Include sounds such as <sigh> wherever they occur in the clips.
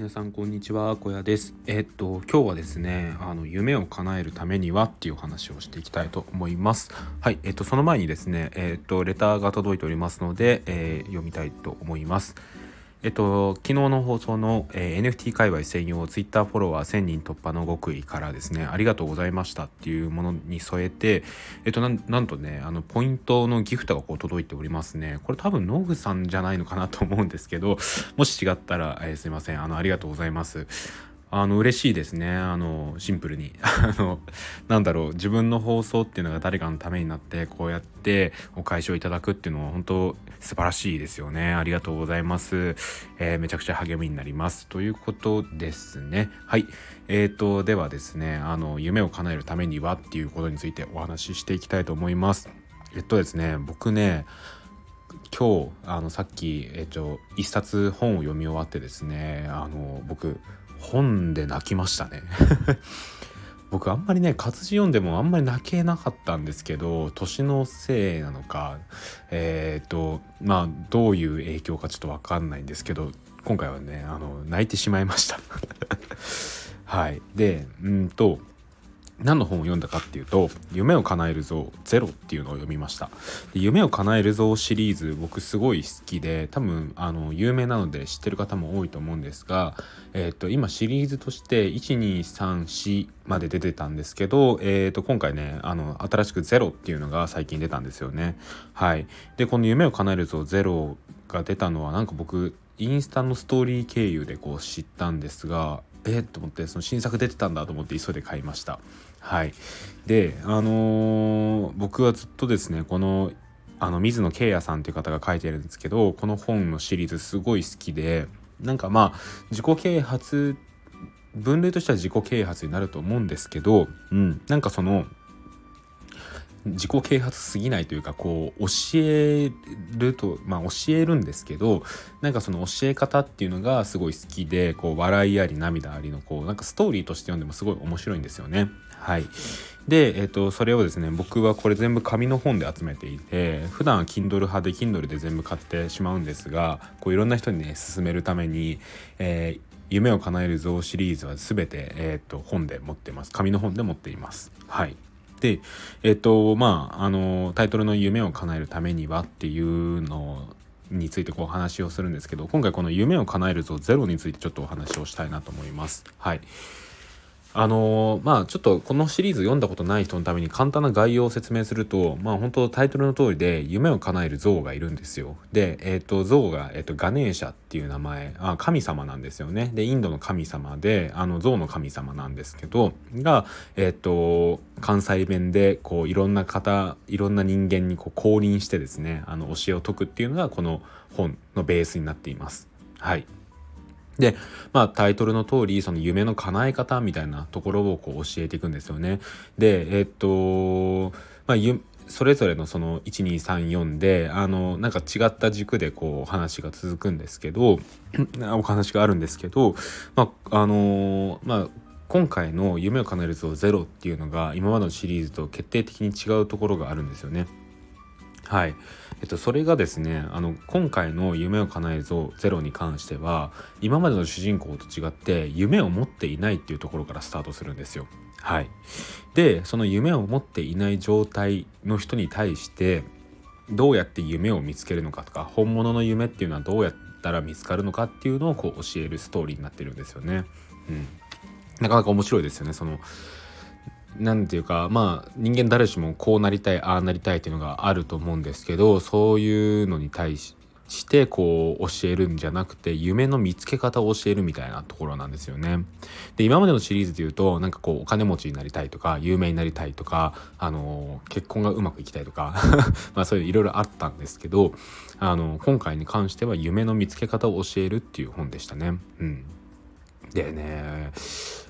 皆さんこんにちは小屋です。えっと今日はですねあの夢を叶えるためにはっていう話をしていきたいと思います。はいえっとその前にですねえっとレターが届いておりますので、えー、読みたいと思います。えっと、昨日の放送の、えー、NFT 界隈専用 Twitter フォロワー1000人突破の極意からですね、ありがとうございましたっていうものに添えて、えっと、なんとね、あの、ポイントのギフトがこう届いておりますね。これ多分ノグさんじゃないのかなと思うんですけど、もし違ったら、えー、すいません。あの、ありがとうございます。あの嬉しいですね。あのシンプルに。<laughs> あのなんだろう。自分の放送っていうのが誰かのためになってこうやってお返しをいただくっていうのは本当素晴らしいですよね。ありがとうございます、えー、めちゃくちゃ励みになります。ということですね。はい。えーとではですねあの夢を叶えるためにはっていうことについてお話ししていきたいと思います。えっとですね僕ね今日あのさっき、えっと、一冊本を読み終わってですねあの僕本で泣きましたね。<laughs> 僕あんまりね活字読んでもあんまり泣けなかったんですけど年のせいなのかえっ、とまあどういう影響かちょっと分かんないんですけど今回はねあの泣いてしまいました。<laughs> はい。でうんと何の本を読んだかっていうと「夢を叶える像ゼロ」っていうのを読みました。で夢を叶える像シリーズ僕すごい好きで多分あの有名なので知ってる方も多いと思うんですが、えー、と今シリーズとして1234まで出てたんですけど、えー、と今回ねあの新しく「ゼロ」っていうのが最近出たんですよね。はい。でこの「夢を叶える像ゼロ」が出たのはなんか僕インスタのストーリー経由でこう知ったんですがえっと思ってその新作出てたんだと思って急いで買いました。はい。であのー、僕はずっとですねこのあの水野圭也さんという方が書いてるんですけどこの本のシリーズすごい好きでなんかまあ自己啓発分類としては自己啓発になると思うんですけど、うん、なんかその自己啓発すぎないというかこう教えるとまあ教えるんですけどなんかその教え方っていうのがすごい好きでこう笑いあり涙ありのこうなんかストーリーとして読んでもすごい面白いんですよね。はい、で、えーと、それをですね僕はこれ全部紙の本で集めていて普段は Kindle 派で Kindle で全部買ってしまうんですがこういろんな人にね勧めるために、えー夢を叶える像シリーズは全て、えーと本で持ってます。紙の本で持っています。はい。でえっとまああのタイトルの「夢を叶えるためには」っていうのについてこう話をするんですけど今回この「夢を叶えるぞゼロ」についてちょっとお話をしたいなと思います。はいあのー、まあちょっとこのシリーズ読んだことない人のために簡単な概要を説明するとまあ本当タイトルの通りで夢を叶える像がいるんですよ。でえっ、ー、と像が、えーと、ガネーシャっていう名前あ神様なんですよね。でインドの神様であの像の神様なんですけどがえっ、ー、と関西弁でこういろんな方いろんな人間にこう降臨してですねあの教えを説くっていうのがこの本のベースになっています。はい。で、まあタイトルの通り、その夢の叶え方みたいなところをこう教えていくんですよね。で、えっと、まあそれぞれのその1234であのなんか違った軸でこう話が続くんですけど <clears throat> お話があるんですけど、まああのまあ、今回の「夢を叶えるぞゼロ」っていうのが今までのシリーズと決定的に違うところがあるんですよね。はい。えっと、それがですね、あの、今回の夢を叶えるぞゼロに関しては、今までの主人公と違って、夢を持っていないっていうところからスタートするんですよ。はい。で、その夢を持っていない状態の人に対して、どうやって夢を見つけるのかとか、本物の夢っていうのはどうやったら見つかるのかっていうのをこう教えるストーリーになってるんですよね。うん。なかなか面白いですよね。その、何て言うかまあ人間誰しもこうなりたいああなりたいっていうのがあると思うんですけどそういうのに対してこう教えるんじゃなくて夢の見つけ方を教えるみたいなところなんですよね。で今までのシリーズで言うとなんかこうお金持ちになりたいとか有名になりたいとかあの結婚がうまくいきたいとか <laughs> まあそういういろいろあったんですけどあの今回に関しては夢の見つけ方を教えるっていう本でしたね。うん、でね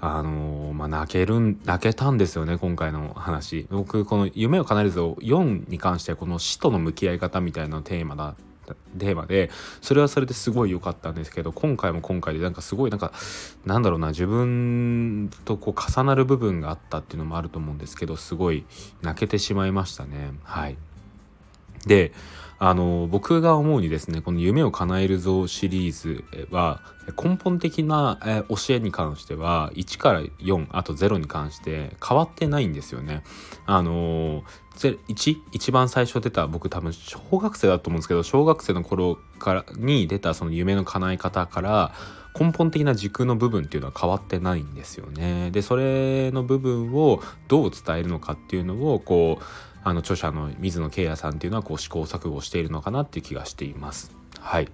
あのまあ、泣けるん泣けたんですよね今回の話。僕この「夢を叶えるぞ」4に関してこの死との向き合い方みたいなテーマだテーマでそれはそれですごい良かったんですけど今回も今回でなんかすごいなんかなんだろうな自分とこう重なる部分があったっていうのもあると思うんですけどすごい泣けてしまいましたね。はい。であの僕が思うにですねこの「夢を叶えるぞ」シリーズは根本的な教えに関しては1から4あと0に関して変わってないんですよね。あの 1, 一番最初出た僕多分小学生だと思うんですけど小学生の頃からに出たその夢の叶え方から根本的な軸の部分っていうのは変わってないんですよね。でそれの部分をどう伝えるのかっていうのをこうあの著者の水野慶也さんっていうのはこう試行錯誤しているのかなっていう気がしています。はい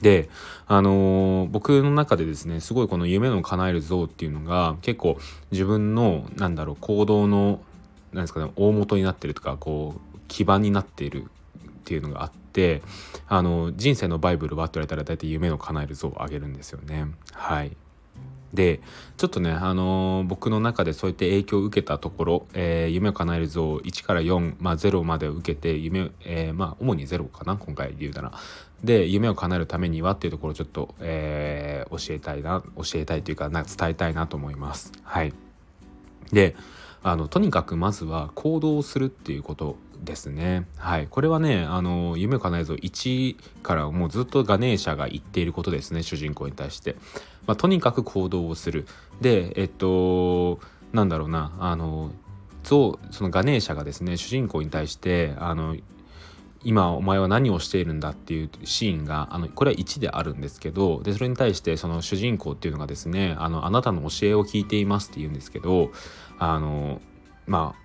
であのー、僕の中でですねすごいこの夢の叶える像っていうのが結構自分のなんだろう行動のなんですかね大元になってるとかこう基盤になっているっていうのがあってあの人生のバイブルはって言われたら大体夢の叶える像をあげるんですよね。はいでちょっとね、あのー、僕の中でそういった影響を受けたところ、えー、夢を叶える像1から4、まあ、0まで受けて夢、えー、まあ主に0かな今回で言うなら。で夢を叶えるためにはっていうところをちょっと、えー、教えたいな教えたいというかな伝えたいなと思います。はい、であのとにかくまずは行動するっていうことですね。はい。これはね、あの、夢を叶えぞ1からもうずっとガネーシャが言っていることですね、主人公に対して。まあ、とにかく行動をする。で、えっと、なんだろうな、あの、そのガネーシャがですね、主人公に対して、あの、今お前は何をしているんだっていうシーンがあのこれは1であるんですけどでそれに対してその主人公っていうのがですねあのあなたの教えを聞いていますって言うんですけどあのまあ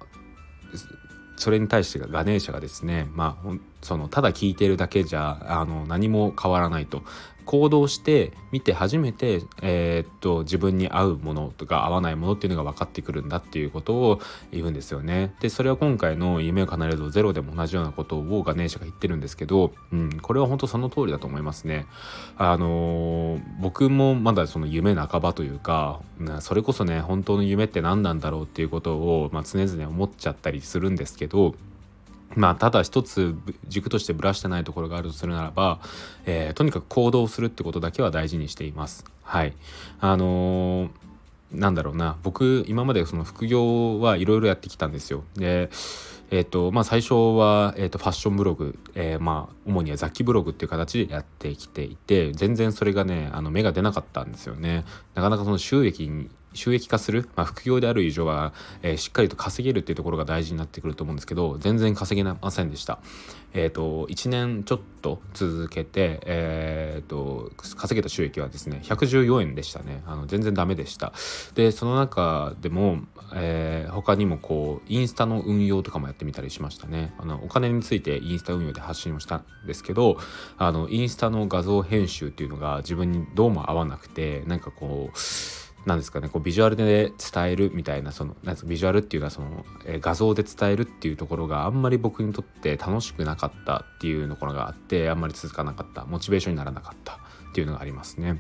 それに対してガネーシャがですねまあそのただ聞いてるだけじゃあの何も変わらないと行動して見て初めて、えー、っと自分に合うものとか合わないものっていうのが分かってくるんだっていうことを言うんですよね。でそれは今回の「夢を叶えるぞゼロ」でも同じようなことをガネーシャが言ってるんですけど、うん、これは本当その通りだと思いますね。あのー、僕もまだその夢半ばというかそれこそね本当の夢って何なんだろうっていうことを、まあ、常々思っちゃったりするんですけどまあ、ただ一つ軸としてぶらしてないところがあるとするならば、えー、とにかく行動するってことだけは大事にしています。はい。あのー、なんだろうな僕今までその副業はいろいろやってきたんですよ。でえーとまあ、最初は、えーと、ファッションブログ、えー、まあ、主には雑記ブログっていう形でやってきていて全然それがねあの芽が出なかったんですよね。なかなかその収益収益化する、まあ、副業である以上は、えー、しっかりと稼げるっていうところが大事になってくると思うんですけど全然稼げませんでした。えっ、ー、と1年ちょっと続けて、えーと、稼げた収益はですね114円でしたねあの全然ダメでした。でその中でも、えー、他にもこうインスタの運用とかもやってみたりしましたね。あのお金についてインスタ運用で発信をしたんですけどあのインスタの画像編集っていうのが自分にどうも合わなくてなんかこうなんですかねこうビジュアルで伝えるみたいなそのなんですかビジュアルっていうのはその、えー、画像で伝えるっていうところがあんまり僕にとって楽しくなかったっていうところがあってあんまり続かなかったモチベーションにならなかったっていうのがありますね。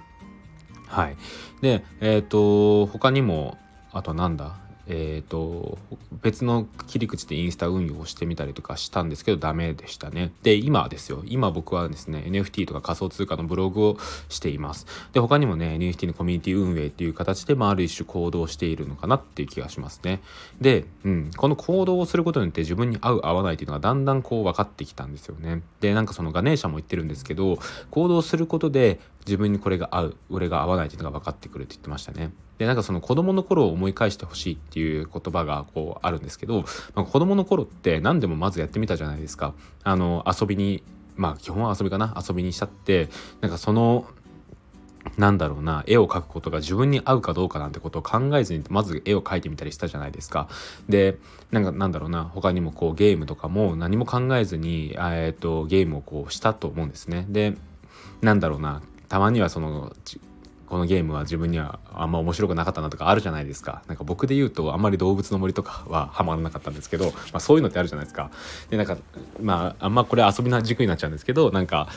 はい、でえっ、ー、と他にもあとなんだ？えーと、別の切り口でインスタ運用をしてみたりとかしたんですけどダメでしたね。で今ですよ今僕はですね NFT とか仮想通貨のブログをしています。で他にもね NFT のコミュニティ運営っていう形で、まあ、ある一種行動しているのかなっていう気がしますね。で、うん、この行動をすることによって自分に合う合わないっていうのがだんだんこう分かってきたんですよね。でなんかそのガネーシャも言ってるんですけど行動することで自分にこれが合う俺が合わないっていうのが分かってくるって言ってましたね。でなんかその子供の頃を思い返してほしいっていう言葉がこうあるんですけど、まあ、子供の頃って何でもまずやってみたじゃないですか。あの遊びにまあ基本は遊びかな遊びにしちゃってなんかそのなんだろうな絵を描くことが自分に合うかどうかなんてことを考えずにまず絵を描いてみたりしたじゃないですか。でなんかなんだろうな他にもこうゲームとかも何も考えずに、えーと、とゲームをこうしたと思うんですね。でなんだろうなたまにはそのこのゲームは自分にはあんま面白くなかったなとかあるじゃないですか。なんか僕で言うとあんまり動物の森とかはハマらなかったんですけど、まあ、そういうのってあるじゃないですか。でなんかまああんまこれ遊びの軸になっちゃうんですけどなんか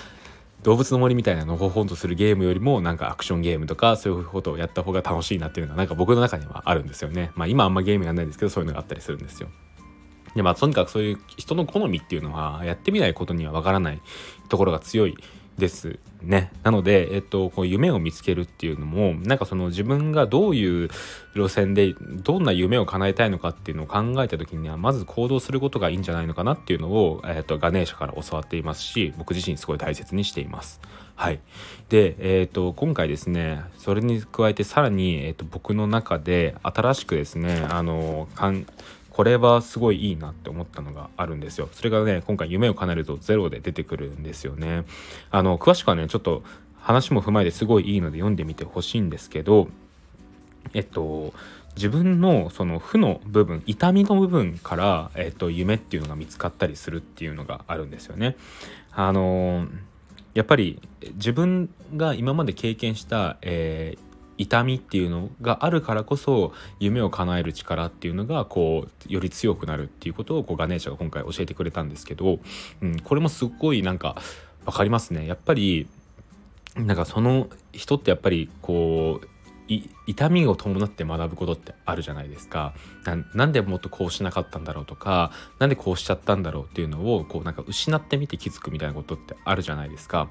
動物の森みたいなのほほんとするゲームよりもなんかアクションゲームとかそういうことをやった方が楽しいなっていうのがなんか僕の中にはあるんですよね。まあ今あんまゲームやんないんですけどそういうのがあったりするんですよ。でまあとにかくそういう人の好みっていうのはやってみないことにはわからないところが強いですね。なので、えっと、こう夢を見つけるっていうのもなんかその自分がどういう路線でどんな夢を叶えたいのかっていうのを考えた時にはまず行動することがいいんじゃないのかなっていうのを、えっと、ガネーシャから教わっていますし僕自身すごい大切にしています。はい、で、えーと、今回ですねそれに加えてさらに、えーと、僕の中で新しくですねあのかんこれはすごいいいなって思ったのがあるんですよ。それがね、今回夢を叶えるとゼロで出てくるんですよね。あの、詳しくはね、ちょっと話も踏まえてすごいいいので読んでみてほしいんですけど、えっと、自分のその負の部分痛みの部分から、えっと、夢っていうのが見つかったりするっていうのがあるんですよね。あのやっぱり自分が今まで経験した、えー、痛みっていうのがあるからこそ夢を叶える力っていうのがこうより強くなるっていうことをこうガネーシャが今回教えてくれたんですけど、うん、これもすごいなんか分かりますね。やっぱりなんかその人ってやっぱりこう痛みを伴って学ぶことってあるじゃないですか。なんでもっとこうしなかったんだろうとか何でこうしちゃったんだろうっていうのをこうなんか失ってみて気づくみたいなことってあるじゃないですか。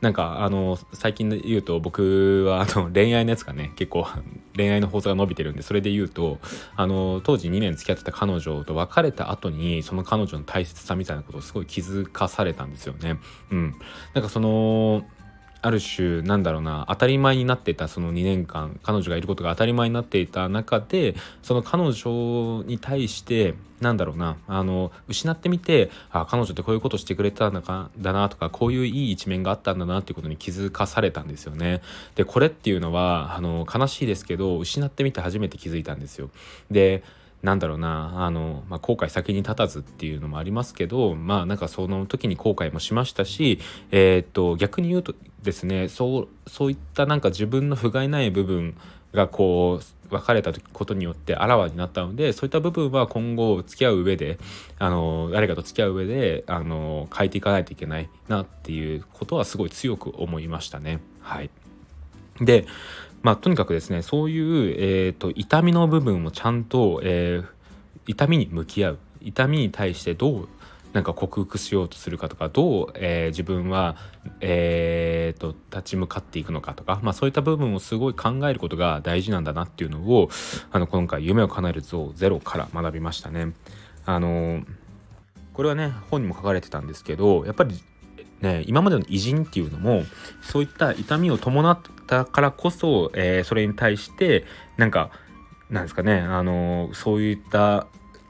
なんかあの最近で言うと僕はあの <laughs> 恋愛のやつがね結構恋愛の放送が伸びてるんでそれで言うとあの当時2年付き合ってた彼女と別れた後にその彼女の大切さみたいなことをすごい気づかされたんですよね。うん。なんかそのある種なんだろうな当たり前になっていたその2年間彼女がいることが当たり前になっていた中でその彼女に対してなんだろうなあの失ってみてあ彼女ってこういうことしてくれたんだかだなとかこういういい一面があったんだなっていうことに気づかされたんですよね。でこれっていうのはあの悲しいですけど失ってみて初めて気づいたんですよ。でなんだろうなあの、まあ、後悔先に立たずっていうのもありますけどまあなんかその時に後悔もしましたし、えー、っと逆に言うとですねそうそういったなんか自分の不甲斐ない部分がこう別れたことによってあらわになったのでそういった部分は今後付き合う上であの誰かと付き合う上であの変えていかないといけないなっていうことはすごい強く思いましたね。はい、でまあ、とにかくですねそういう、えーと、痛みの部分をちゃんと、えー、痛みに向き合う痛みに対してどうなんか克服しようとするかとかどう、えー、自分は、えーと、立ち向かっていくのかとか、まあ、そういった部分をすごい考えることが大事なんだなっていうのをあの今回「夢を叶える像ゼロ」から学びましたね。あのこれはね本にも書かれてたんですけどやっぱりね、今までの偉人っていうのもそういった痛みを伴ったからこそ、えー、それに対してなんかなんですかねあのそういった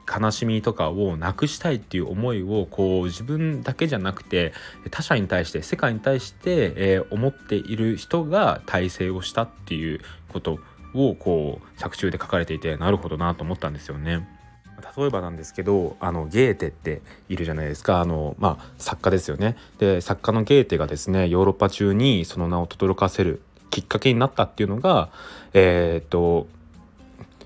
悲しみとかをなくしたいっていう思いをこう自分だけじゃなくて他者に対して世界に対して、えー、思っている人が体制をしたっていうことをこう作中で書かれていてなるほどなと思ったんですよね。例えばなんですけどあのゲーテっているじゃないですかあの、まあ、作家ですよね。で作家のゲーテがですねヨーロッパ中にその名を轟かせるきっかけになったっていうのがえー、っと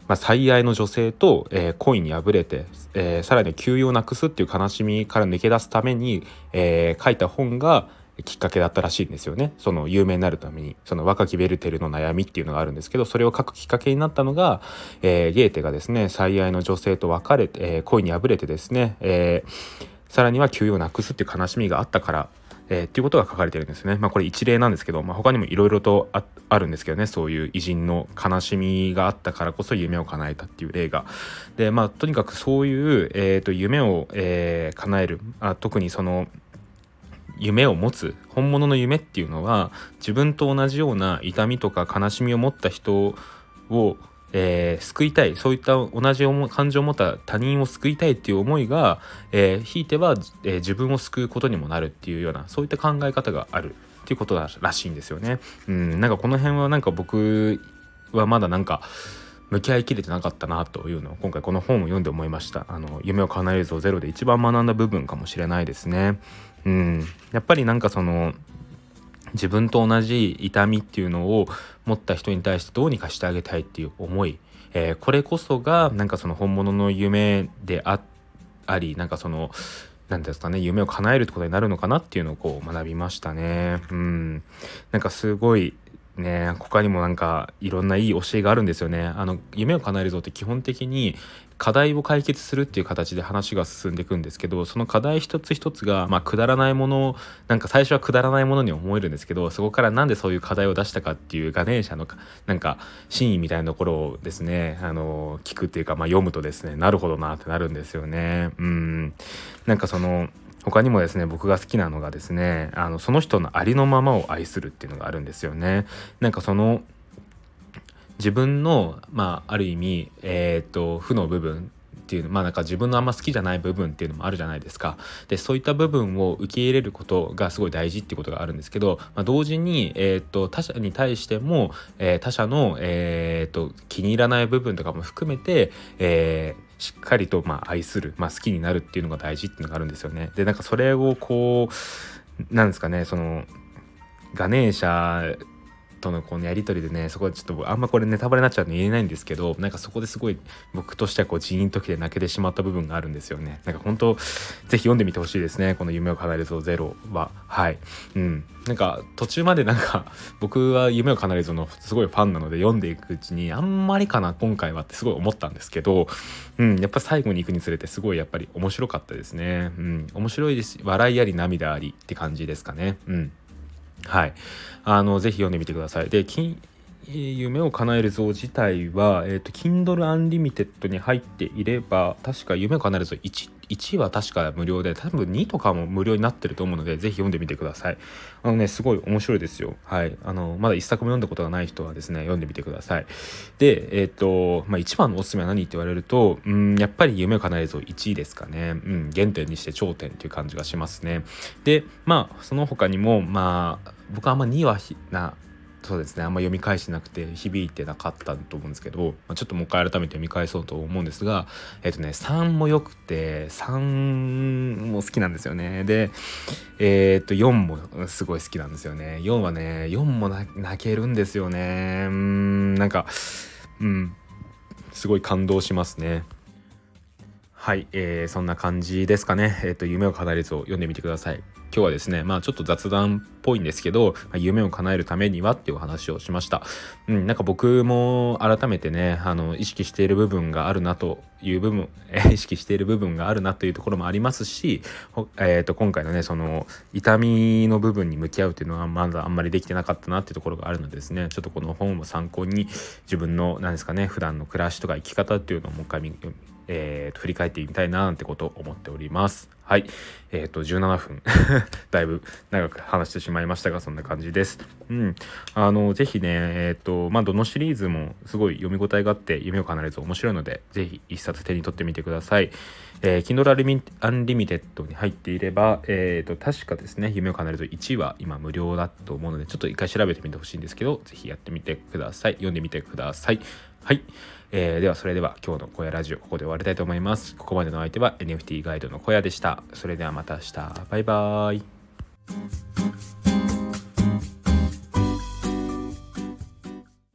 まあ、最愛の女性と、えー、恋に破れて、えー、さらに休養をなくすっていう悲しみから抜け出すために、えー、書いた本がきっかけだったらしいんですよねその有名になるためにその若きベルテルの悩みっていうのがあるんですけどそれを書くきっかけになったのが、えー、ゲーテがですね最愛の女性と別れて、えー、恋に破れてですね、えー、さらには休養をなくすっていう悲しみがあったからえー、っていうことが書かれてるんですね。まあこれ一例なんですけど、まあ、他にもいろいろとあるんですけどねそういう偉人の悲しみがあったからこそ夢を叶えたっていう例が。でまあとにかくそういう、えーと、夢を、えー、叶えるあ特にその夢を持つ本物の夢っていうのは自分と同じような痛みとか悲しみを持った人を、えー、救いたいそういった同じ感情を持った他人を救いたいっていう思いが、えー、ひいては、えー、自分を救うことにもなるっていうようなそういった考え方があるっていうことらしいんですよね。うん、なんかこの辺はなんか僕はまだなんか向き合いきれてなかったなというのを今回この本を読んで思いました。あの夢を叶えるぞゼロで一番学んだ部分かもしれないですね。うん。やっぱりなんかその自分と同じ痛みっていうのを持った人に対してどうにかしてあげたいっていう思い、えー、これこそがなんかその本物の夢でありなんかその何ですかね夢を叶えるってことになるのかなっていうのをこう学びましたね。うん。なんかすごいね他にもなんかいろんないい教えがあるんですよねあの夢を叶えるぞって基本的に課題を解決するっていう形で話が進んでいくんですけどその課題一つ一つが、まあ、くだらないものなんか最初はくだらないものに思えるんですけどそこからなんでそういう課題を出したかっていうガネーシャのなんか真意みたいなところをですねあの聞くっていうか、まあ、読むとですねなるほどなってなるんですよね。うんなんかその他にもですね僕が好きなのがですねあのその人のありのままを愛するっていうのがあるんですよね。なんかその自分の、まあ、ある意味、えーと、負の部分っていうまあなんか自分のあんま好きじゃない部分っていうのもあるじゃないですかでそういった部分を受け入れることがすごい大事っていうことがあるんですけど、まあ、同時に、えーと、他者に対しても、えー、他者の、えーと、気に入らない部分とかも含めて、えーしっかりとまあ愛する、まあ、好きになるっていうのが大事っていうのがあるんですよね。でなんかそれをこうなんですかねそのガネーシャとのこのやり取りでねそこでちょっとあんまこれネタバレになっちゃうの言えないんですけどなんかそこですごい僕としてはこう人員時で泣けてしまった部分があるんですよね。なんか本当ぜひ読んでみてほしいですね。この夢を叶えるぞゼロは。はい。うん。なんか途中までなんか <laughs> 僕は夢を叶えるぞのすごいファンなので読んでいくうちにあんまりかな今回はってすごい思ったんですけどうん。やっぱ最後に行くにつれてすごいやっぱり面白かったですね。うん。面白いです。笑いあり涙ありって感じですかね。うん。はい。あの、ぜひ読んでみてください。で、夢を叶える像自体は、えっ、ー、と、Kindle Unlimited に入っていれば、確か夢を叶える像 1, 1は確か無料で、多分2とかも無料になってると思うので、ぜひ読んでみてください。あのね、すごい面白いですよ。はい。あの、まだ1作も読んだことがない人はですね、読んでみてください。で、えっ、ー、と、まあ、一番のおすすめは何って言われると、うん、やっぱり夢を叶える像1位ですかね。うん、原点にして頂点っていう感じがしますね。で、まあ、その他にも、まあ、僕はあんま2はな、そうですね。あんま読み返してなくて響いてなかったと思うんですけど、まあ、ちょっともう一回改めて読み返そうと思うんですがえっ、ー、とね3もよくて3も好きなんですよね。でえっ、と4もすごい好きなんですよね。4はね4も泣けるんですよね。うんなんかうんすごい感動しますね。はい、えー、そんな感じですかね。えっ、ー、と、夢を叶える図を読んでみてください。今日はですね、まあちょっと雑談っぽいんですけど、夢を叶えるためにはっていうお話をしました。うん、なんか僕も改めてね、あの、意識している部分があるなという部分、え意識している部分があるなというところもありますし、えっ、ー、と、今回のね、その、痛みの部分に向き合うっていうのはまだあんまりできてなかったなっていうところがあるのでですね、ちょっとこの本を参考に自分の、何ですかね、普段の暮らしとか生き方っていうのをもう一回見えー、振り返ってみたいななんてことを思っております。はい。えっ、ー、と、17分 <laughs> だいぶ長く話してしまいましたが、そんな感じです。うん。あの、ぜひね、えっ、ー、と、まあ、どのシリーズもすごい読み応えがあって、夢を叶えると面白いので、ぜひ一冊手に取ってみてください。えー、Kindle Unlimited に入っていれば、えっ、と、確かですね、夢を叶えると1は今無料だと思うので、ちょっと一回調べてみてほしいんですけど、ぜひやってみてください。読んでみてください。はい。えー、ではそれでは今日の小屋ラジオここで終わりたいと思います。ここまでの相手は NFT ガイドの小屋でした。それではまた明日。バイバーイ。